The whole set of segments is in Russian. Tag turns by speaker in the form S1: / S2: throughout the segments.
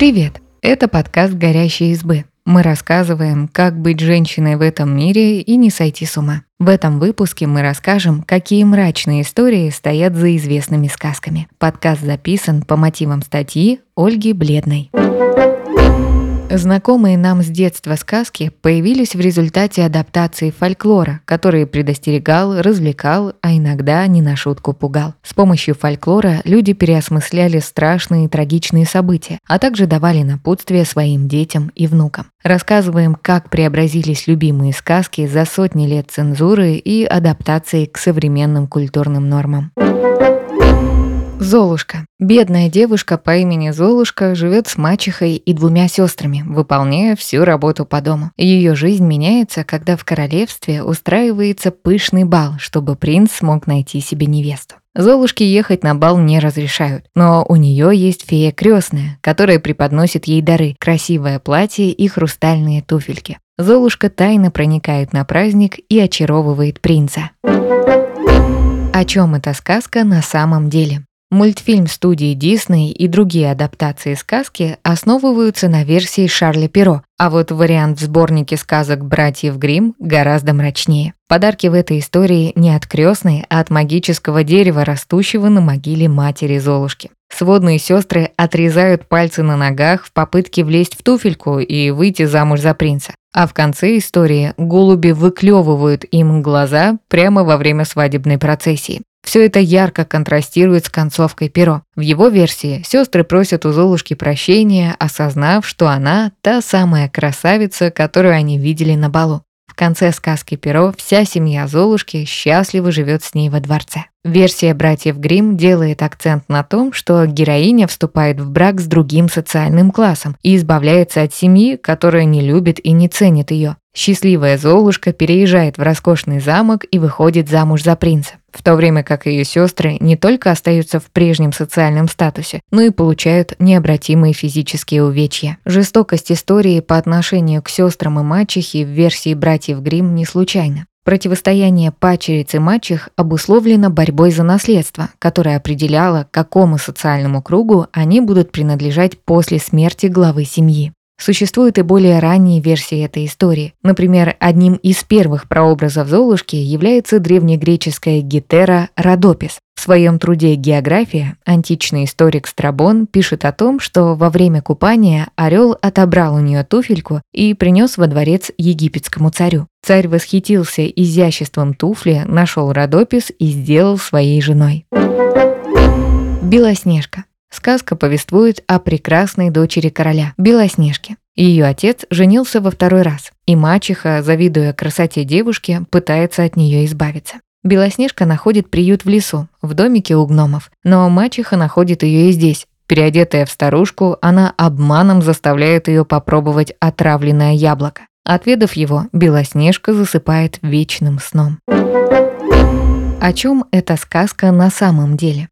S1: Привет! Это подкаст «Горящие избы». Мы рассказываем, как быть женщиной в этом мире и не сойти с ума. В этом выпуске мы расскажем, какие мрачные истории стоят за известными сказками. Подкаст записан по мотивам статьи Ольги Бледной. Знакомые нам с детства сказки появились в результате адаптации фольклора, который предостерегал, развлекал, а иногда не на шутку пугал. С помощью фольклора люди переосмысляли страшные и трагичные события, а также давали напутствие своим детям и внукам. Рассказываем, как преобразились любимые сказки за сотни лет цензуры и адаптации к современным культурным нормам. Золушка. Бедная девушка по имени Золушка живет с мачехой и двумя сестрами, выполняя всю работу по дому. Ее жизнь меняется, когда в королевстве устраивается пышный бал, чтобы принц смог найти себе невесту. Золушке ехать на бал не разрешают, но у нее есть фея крестная, которая преподносит ей дары, красивое платье и хрустальные туфельки. Золушка тайно проникает на праздник и очаровывает принца. О чем эта сказка на самом деле? Мультфильм студии Дисней и другие адаптации сказки основываются на версии Шарля Перо, а вот вариант в сборнике сказок братьев Гримм гораздо мрачнее. Подарки в этой истории не от крестной, а от магического дерева, растущего на могиле матери Золушки. Сводные сестры отрезают пальцы на ногах в попытке влезть в туфельку и выйти замуж за принца. А в конце истории голуби выклевывают им глаза прямо во время свадебной процессии. Все это ярко контрастирует с концовкой перо. В его версии сестры просят у Золушки прощения, осознав, что она та самая красавица, которую они видели на балу. В конце сказки «Перо» вся семья Золушки счастливо живет с ней во дворце. Версия братьев Гримм делает акцент на том, что героиня вступает в брак с другим социальным классом и избавляется от семьи, которая не любит и не ценит ее. Счастливая Золушка переезжает в роскошный замок и выходит замуж за принца, в то время как ее сестры не только остаются в прежнем социальном статусе, но и получают необратимые физические увечья. Жестокость истории по отношению к сестрам и мачехе в версии братьев Гримм не случайна. Противостояние пачериц и мачех обусловлено борьбой за наследство, которое определяло, какому социальному кругу они будут принадлежать после смерти главы семьи. Существуют и более ранние версии этой истории. Например, одним из первых прообразов Золушки является древнегреческая Гетера Родопис. В своем труде «География» античный историк Страбон пишет о том, что во время купания орел отобрал у нее туфельку и принес во дворец египетскому царю. Царь восхитился изяществом туфли, нашел Родопис и сделал своей женой. Белоснежка. Сказка повествует о прекрасной дочери короля, Белоснежке. Ее отец женился во второй раз, и мачеха, завидуя красоте девушки, пытается от нее избавиться. Белоснежка находит приют в лесу, в домике у гномов, но мачеха находит ее и здесь. Переодетая в старушку, она обманом заставляет ее попробовать отравленное яблоко. Отведав его, Белоснежка засыпает вечным сном. О чем эта сказка на самом деле?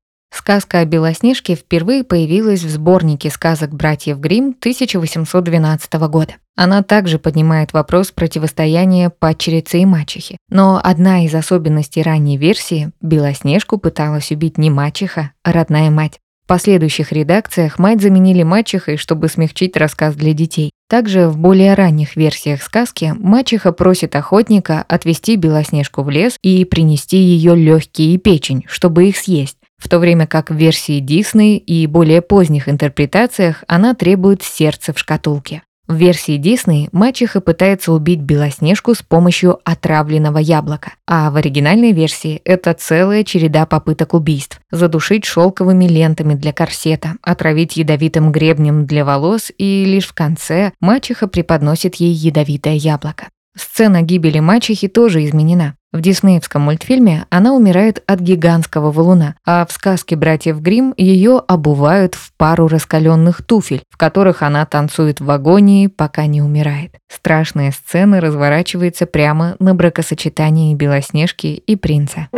S1: Сказка о Белоснежке впервые появилась в сборнике сказок братьев Гримм 1812 года. Она также поднимает вопрос противостояния падчерицы и мачехи. Но одна из особенностей ранней версии – Белоснежку пыталась убить не мачеха, а родная мать. В последующих редакциях мать заменили мачехой, чтобы смягчить рассказ для детей. Также в более ранних версиях сказки мачеха просит охотника отвезти Белоснежку в лес и принести ее легкие и печень, чтобы их съесть в то время как в версии Дисней и более поздних интерпретациях она требует сердца в шкатулке. В версии Дисней мачеха пытается убить Белоснежку с помощью отравленного яблока, а в оригинальной версии это целая череда попыток убийств. Задушить шелковыми лентами для корсета, отравить ядовитым гребнем для волос и лишь в конце мачеха преподносит ей ядовитое яблоко. Сцена гибели мачехи тоже изменена. В диснеевском мультфильме она умирает от гигантского валуна, а в сказке братьев Гримм ее обувают в пару раскаленных туфель, в которых она танцует в агонии, пока не умирает. Страшная сцена разворачивается прямо на бракосочетании Белоснежки и принца.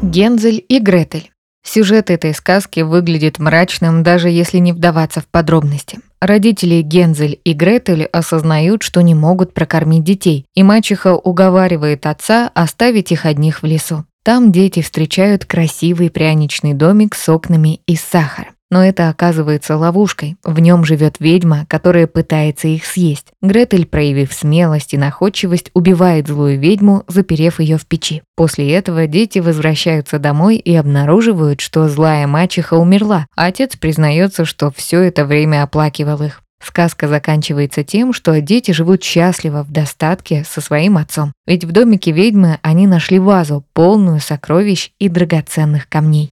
S1: Гензель и Гретель. Сюжет этой сказки выглядит мрачным, даже если не вдаваться в подробности. Родители Гензель и Гретель осознают, что не могут прокормить детей, и мачеха уговаривает отца оставить их одних в лесу. Там дети встречают красивый пряничный домик с окнами из сахара. Но это оказывается ловушкой. В нем живет ведьма, которая пытается их съесть. Гретель, проявив смелость и находчивость, убивает злую ведьму, заперев ее в печи. После этого дети возвращаются домой и обнаруживают, что злая мачеха умерла, отец признается, что все это время оплакивал их. Сказка заканчивается тем, что дети живут счастливо в достатке со своим отцом. Ведь в домике ведьмы они нашли вазу, полную сокровищ и драгоценных камней.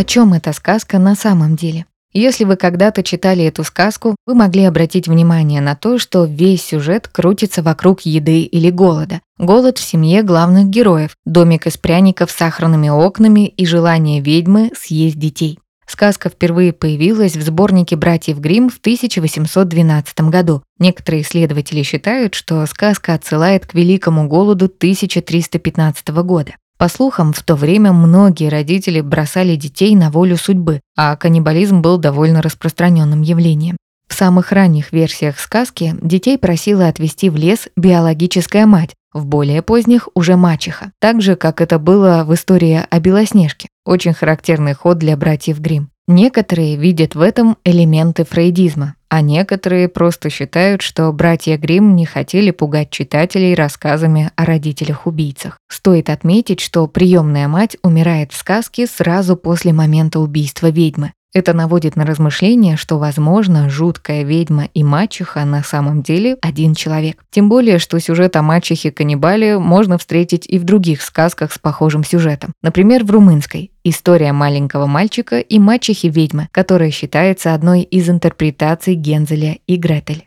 S1: О чем эта сказка на самом деле? Если вы когда-то читали эту сказку, вы могли обратить внимание на то, что весь сюжет крутится вокруг еды или голода. Голод в семье главных героев, домик из пряников с сахарными окнами и желание ведьмы съесть детей. Сказка впервые появилась в сборнике «Братьев Гримм» в 1812 году. Некоторые исследователи считают, что сказка отсылает к Великому голоду 1315 года. По слухам, в то время многие родители бросали детей на волю судьбы, а каннибализм был довольно распространенным явлением. В самых ранних версиях сказки детей просила отвезти в лес биологическая мать, в более поздних уже мачеха, так же, как это было в истории о Белоснежке. Очень характерный ход для братьев Гримм. Некоторые видят в этом элементы фрейдизма, а некоторые просто считают, что братья Гримм не хотели пугать читателей рассказами о родителях-убийцах. Стоит отметить, что приемная мать умирает в сказке сразу после момента убийства ведьмы. Это наводит на размышление, что, возможно, жуткая ведьма и мачеха на самом деле один человек. Тем более, что сюжет о мачехе-каннибале можно встретить и в других сказках с похожим сюжетом. Например, в румынской «История маленького мальчика и мачехи-ведьмы», которая считается одной из интерпретаций Гензеля и Гретель.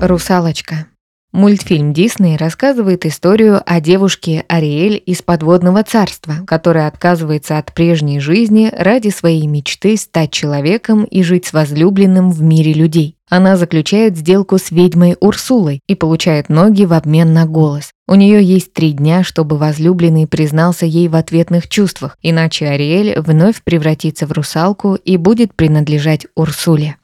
S1: Русалочка Мультфильм Дисней рассказывает историю о девушке Ариэль из подводного царства, которая отказывается от прежней жизни ради своей мечты стать человеком и жить с возлюбленным в мире людей. Она заключает сделку с ведьмой Урсулой и получает ноги в обмен на голос. У нее есть три дня, чтобы возлюбленный признался ей в ответных чувствах, иначе Ариэль вновь превратится в русалку и будет принадлежать Урсуле.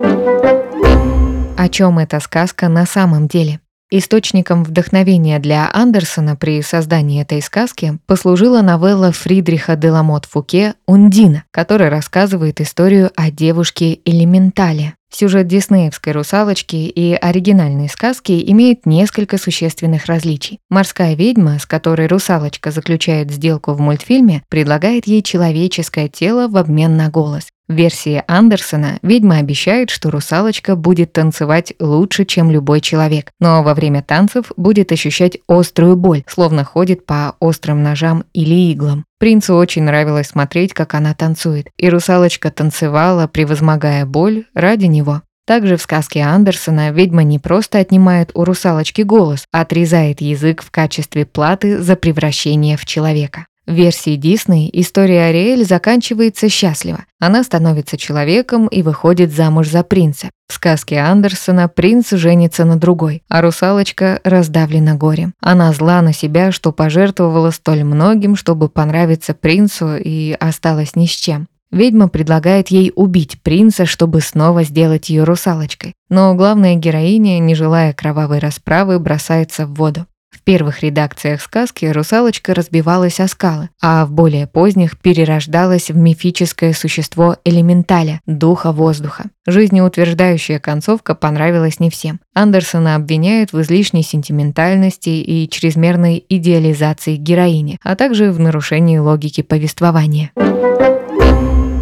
S1: О чем эта сказка на самом деле? Источником вдохновения для Андерсона при создании этой сказки послужила новелла Фридриха Деламот Фуке «Ундина», которая рассказывает историю о девушке Элементале. Сюжет диснеевской «Русалочки» и оригинальной сказки имеет несколько существенных различий. Морская ведьма, с которой русалочка заключает сделку в мультфильме, предлагает ей человеческое тело в обмен на голос. В версии Андерсона ведьма обещает, что русалочка будет танцевать лучше, чем любой человек, но во время танцев будет ощущать острую боль, словно ходит по острым ножам или иглам. Принцу очень нравилось смотреть, как она танцует, и русалочка танцевала, превозмогая боль, ради него. Также в сказке Андерсона ведьма не просто отнимает у русалочки голос, а отрезает язык в качестве платы за превращение в человека. В версии Дисней история Ариэль заканчивается счастливо. Она становится человеком и выходит замуж за принца. В сказке Андерсона принц женится на другой, а русалочка раздавлена горем. Она зла на себя, что пожертвовала столь многим, чтобы понравиться принцу и осталась ни с чем. Ведьма предлагает ей убить принца, чтобы снова сделать ее русалочкой. Но главная героиня, не желая кровавой расправы, бросается в воду. В первых редакциях сказки русалочка разбивалась о скалы, а в более поздних перерождалась в мифическое существо элементаля, духа воздуха. Жизнеутверждающая концовка понравилась не всем. Андерсона обвиняют в излишней сентиментальности и чрезмерной идеализации героини, а также в нарушении логики повествования.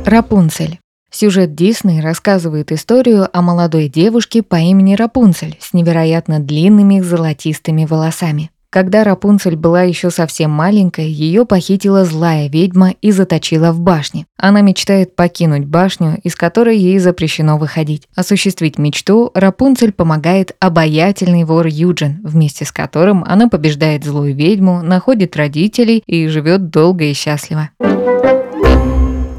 S1: Рапунцель Сюжет Дисней рассказывает историю о молодой девушке по имени Рапунцель с невероятно длинными золотистыми волосами. Когда Рапунцель была еще совсем маленькой, ее похитила злая ведьма и заточила в башне. Она мечтает покинуть башню, из которой ей запрещено выходить. Осуществить мечту Рапунцель помогает обаятельный вор Юджин, вместе с которым она побеждает злую ведьму, находит родителей и живет долго и счастливо.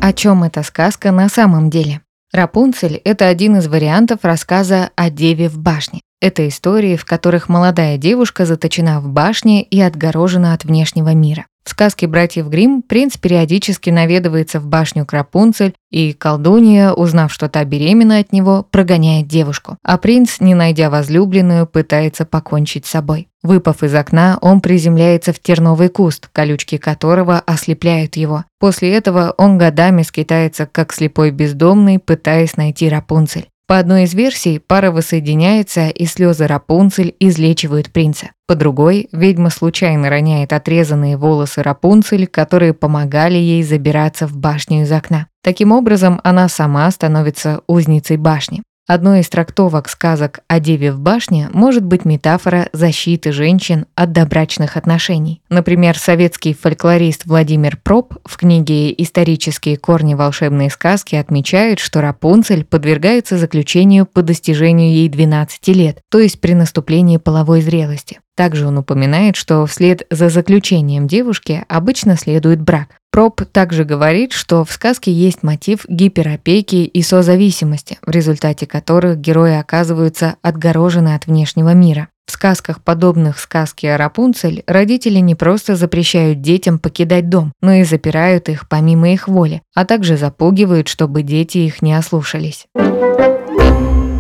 S1: О чем эта сказка на самом деле? Рапунцель – это один из вариантов рассказа о деве в башне. Это истории, в которых молодая девушка заточена в башне и отгорожена от внешнего мира. В сказке братьев Гримм принц периодически наведывается в башню Крапунцель, и колдунья, узнав, что та беременна от него, прогоняет девушку. А принц, не найдя возлюбленную, пытается покончить с собой. Выпав из окна, он приземляется в терновый куст, колючки которого ослепляют его. После этого он годами скитается, как слепой бездомный, пытаясь найти Рапунцель. По одной из версий, пара воссоединяется, и слезы Рапунцель излечивают принца. По другой, ведьма случайно роняет отрезанные волосы Рапунцель, которые помогали ей забираться в башню из окна. Таким образом, она сама становится узницей башни. Одной из трактовок сказок о деве в башне может быть метафора защиты женщин от добрачных отношений. Например, советский фольклорист Владимир Проб в книге «Исторические корни волшебной сказки» отмечает, что Рапунцель подвергается заключению по достижению ей 12 лет, то есть при наступлении половой зрелости. Также он упоминает, что вслед за заключением девушки обычно следует брак. Проб также говорит, что в сказке есть мотив гиперопеки и созависимости, в результате которых герои оказываются отгорожены от внешнего мира. В сказках, подобных сказке о Рапунцель, родители не просто запрещают детям покидать дом, но и запирают их помимо их воли, а также запугивают, чтобы дети их не ослушались.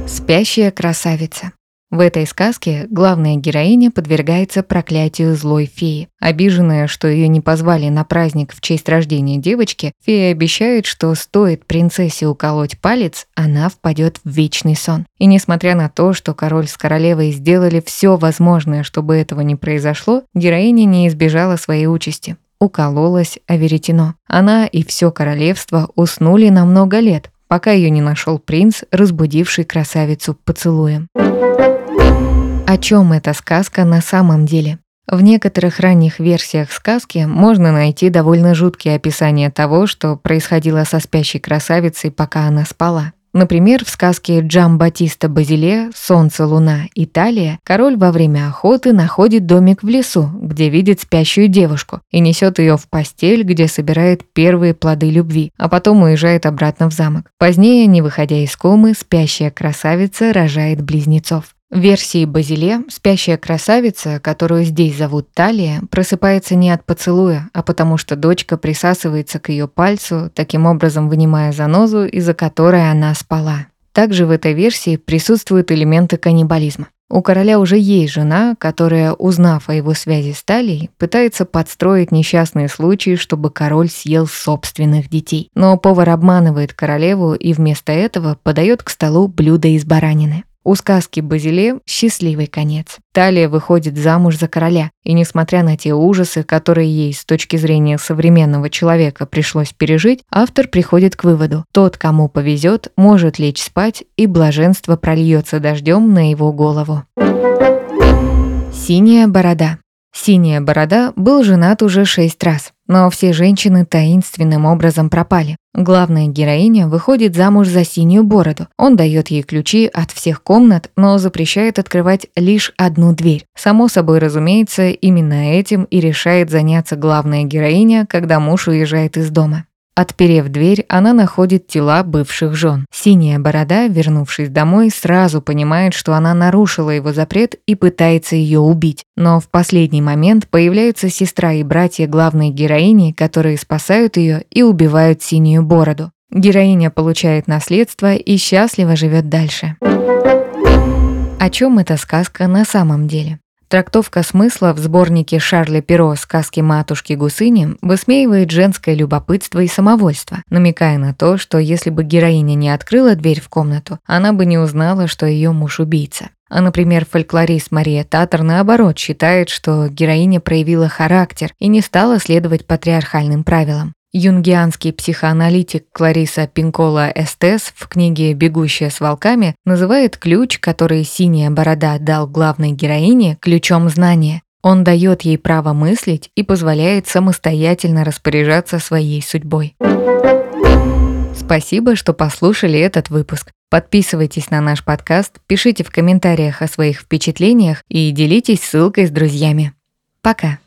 S1: Спящая красавица. В этой сказке главная героиня подвергается проклятию злой феи. Обиженная, что ее не позвали на праздник в честь рождения девочки, фея обещает, что стоит принцессе уколоть палец, она впадет в вечный сон. И несмотря на то, что король с королевой сделали все возможное, чтобы этого не произошло, героиня не избежала своей участи. Укололась о веретено. Она и все королевство уснули на много лет, пока ее не нашел принц, разбудивший красавицу поцелуем. О чем эта сказка на самом деле? В некоторых ранних версиях сказки можно найти довольно жуткие описания того, что происходило со спящей красавицей, пока она спала. Например, в сказке Джам Батиста Базиле «Солнце, луна, Италия» король во время охоты находит домик в лесу, где видит спящую девушку, и несет ее в постель, где собирает первые плоды любви, а потом уезжает обратно в замок. Позднее, не выходя из комы, спящая красавица рожает близнецов. В версии Базиле спящая красавица, которую здесь зовут Талия, просыпается не от поцелуя, а потому что дочка присасывается к ее пальцу, таким образом вынимая занозу, из-за которой она спала. Также в этой версии присутствуют элементы каннибализма. У короля уже есть жена, которая, узнав о его связи с Талией, пытается подстроить несчастные случаи, чтобы король съел собственных детей. Но повар обманывает королеву и вместо этого подает к столу блюдо из баранины. У сказки Базиле счастливый конец. Талия выходит замуж за короля, и несмотря на те ужасы, которые ей с точки зрения современного человека пришлось пережить, автор приходит к выводу, тот, кому повезет, может лечь спать, и блаженство прольется дождем на его голову. Синяя борода. Синяя борода был женат уже шесть раз, но все женщины таинственным образом пропали. Главная героиня выходит замуж за синюю бороду. Он дает ей ключи от всех комнат, но запрещает открывать лишь одну дверь. Само собой разумеется, именно этим и решает заняться главная героиня, когда муж уезжает из дома. Отперев дверь, она находит тела бывших жен. Синяя борода, вернувшись домой, сразу понимает, что она нарушила его запрет и пытается ее убить. Но в последний момент появляются сестра и братья главной героини, которые спасают ее и убивают синюю бороду. Героиня получает наследство и счастливо живет дальше. О чем эта сказка на самом деле? Трактовка смысла в сборнике Шарля Перо «Сказки матушки Гусыни» высмеивает женское любопытство и самовольство, намекая на то, что если бы героиня не открыла дверь в комнату, она бы не узнала, что ее муж убийца. А, например, фольклорист Мария Татар, наоборот, считает, что героиня проявила характер и не стала следовать патриархальным правилам. Юнгианский психоаналитик Клариса Пинкола Эстес в книге «Бегущая с волками» называет ключ, который «Синяя борода» дал главной героине, ключом знания. Он дает ей право мыслить и позволяет самостоятельно распоряжаться своей судьбой. Спасибо, что послушали этот выпуск. Подписывайтесь на наш подкаст, пишите в комментариях о своих впечатлениях и делитесь ссылкой с друзьями. Пока!